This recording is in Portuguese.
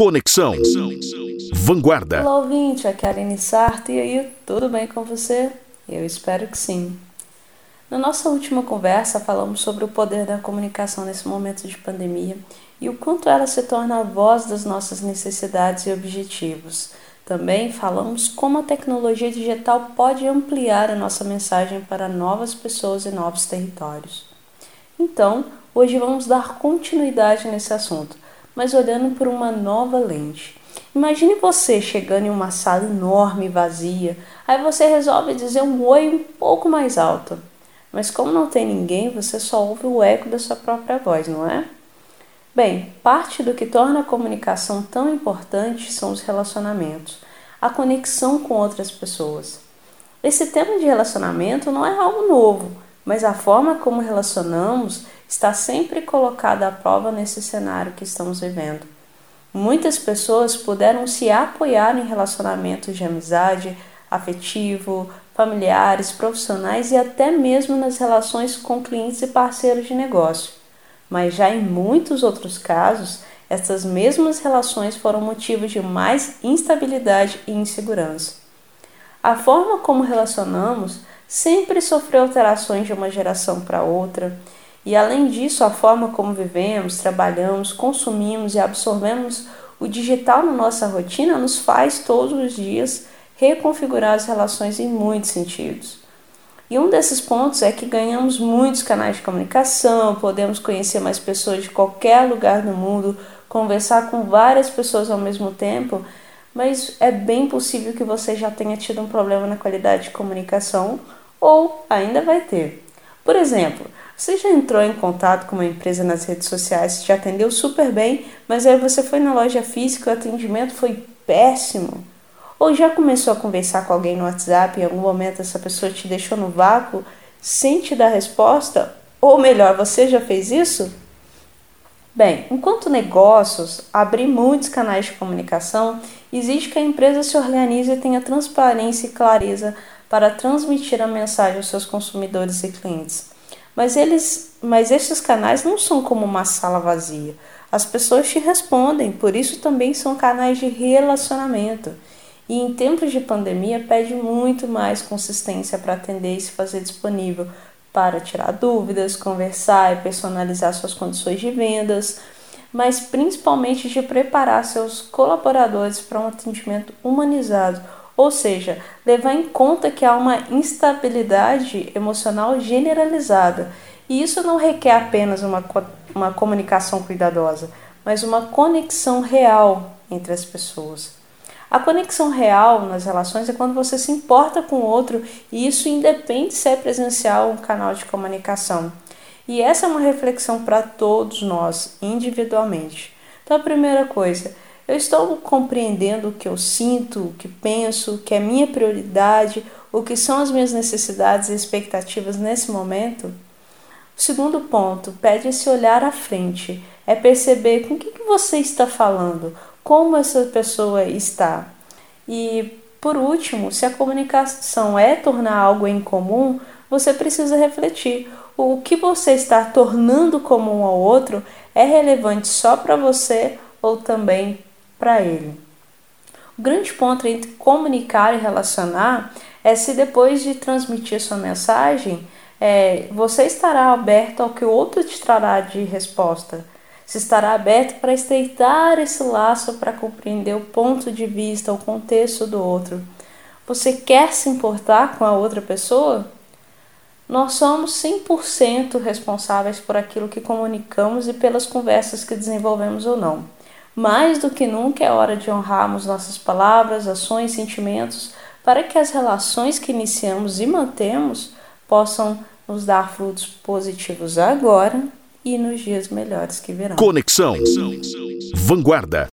Conexão. Vanguarda. Olá, ouvinte, aqui é a Aline Sarto. E aí, tudo bem com você? Eu espero que sim. Na nossa última conversa, falamos sobre o poder da comunicação nesse momento de pandemia e o quanto ela se torna a voz das nossas necessidades e objetivos. Também falamos como a tecnologia digital pode ampliar a nossa mensagem para novas pessoas e novos territórios. Então, hoje vamos dar continuidade nesse assunto, mas olhando por uma nova lente. Imagine você chegando em uma sala enorme e vazia, aí você resolve dizer um oi um pouco mais alto. Mas como não tem ninguém, você só ouve o eco da sua própria voz, não é? Bem, parte do que torna a comunicação tão importante são os relacionamentos, a conexão com outras pessoas. Esse tema de relacionamento não é algo novo, mas a forma como relacionamos está sempre colocada à prova nesse cenário que estamos vivendo. Muitas pessoas puderam se apoiar em relacionamentos de amizade, afetivo, familiares, profissionais e até mesmo nas relações com clientes e parceiros de negócio mas já em muitos outros casos, essas mesmas relações foram motivo de mais instabilidade e insegurança. A forma como relacionamos sempre sofreu alterações de uma geração para outra, e além disso, a forma como vivemos, trabalhamos, consumimos e absorvemos o digital na nossa rotina nos faz todos os dias reconfigurar as relações em muitos sentidos. E um desses pontos é que ganhamos muitos canais de comunicação, podemos conhecer mais pessoas de qualquer lugar do mundo, conversar com várias pessoas ao mesmo tempo, mas é bem possível que você já tenha tido um problema na qualidade de comunicação ou ainda vai ter. Por exemplo, você já entrou em contato com uma empresa nas redes sociais, te atendeu super bem, mas aí você foi na loja física e o atendimento foi péssimo? Ou já começou a conversar com alguém no WhatsApp e em algum momento essa pessoa te deixou no vácuo sem te dar resposta? Ou melhor, você já fez isso? Bem, enquanto negócios, abrir muitos canais de comunicação exige que a empresa se organize e tenha transparência e clareza para transmitir a mensagem aos seus consumidores e clientes. Mas eles, mas esses canais não são como uma sala vazia. As pessoas te respondem, por isso também são canais de relacionamento e em tempos de pandemia pede muito mais consistência para atender e se fazer disponível para tirar dúvidas, conversar e personalizar suas condições de vendas, mas principalmente de preparar seus colaboradores para um atendimento humanizado, ou seja, levar em conta que há uma instabilidade emocional generalizada. E isso não requer apenas uma, uma comunicação cuidadosa, mas uma conexão real entre as pessoas. A conexão real nas relações é quando você se importa com o outro e isso independe se é presencial ou um canal de comunicação. E essa é uma reflexão para todos nós, individualmente. Então, a primeira coisa, eu estou compreendendo o que eu sinto, o que penso, o que é minha prioridade, o que são as minhas necessidades e expectativas nesse momento? O segundo ponto, pede esse olhar à frente, é perceber com o que, você está falando, como essa pessoa está. E por último, se a comunicação é tornar algo em comum, você precisa refletir. O que você está tornando comum ao outro é relevante só para você ou também para ele. O grande ponto entre comunicar e relacionar é se depois de transmitir sua mensagem, é, você estará aberto ao que o outro te trará de resposta se estará aberto para estreitar esse laço para compreender o ponto de vista, o contexto do outro. Você quer se importar com a outra pessoa? Nós somos 100% responsáveis por aquilo que comunicamos e pelas conversas que desenvolvemos ou não. Mais do que nunca é hora de honrarmos nossas palavras, ações, sentimentos, para que as relações que iniciamos e mantemos possam nos dar frutos positivos agora e nos dias melhores que virão. Conexão. Vanguarda.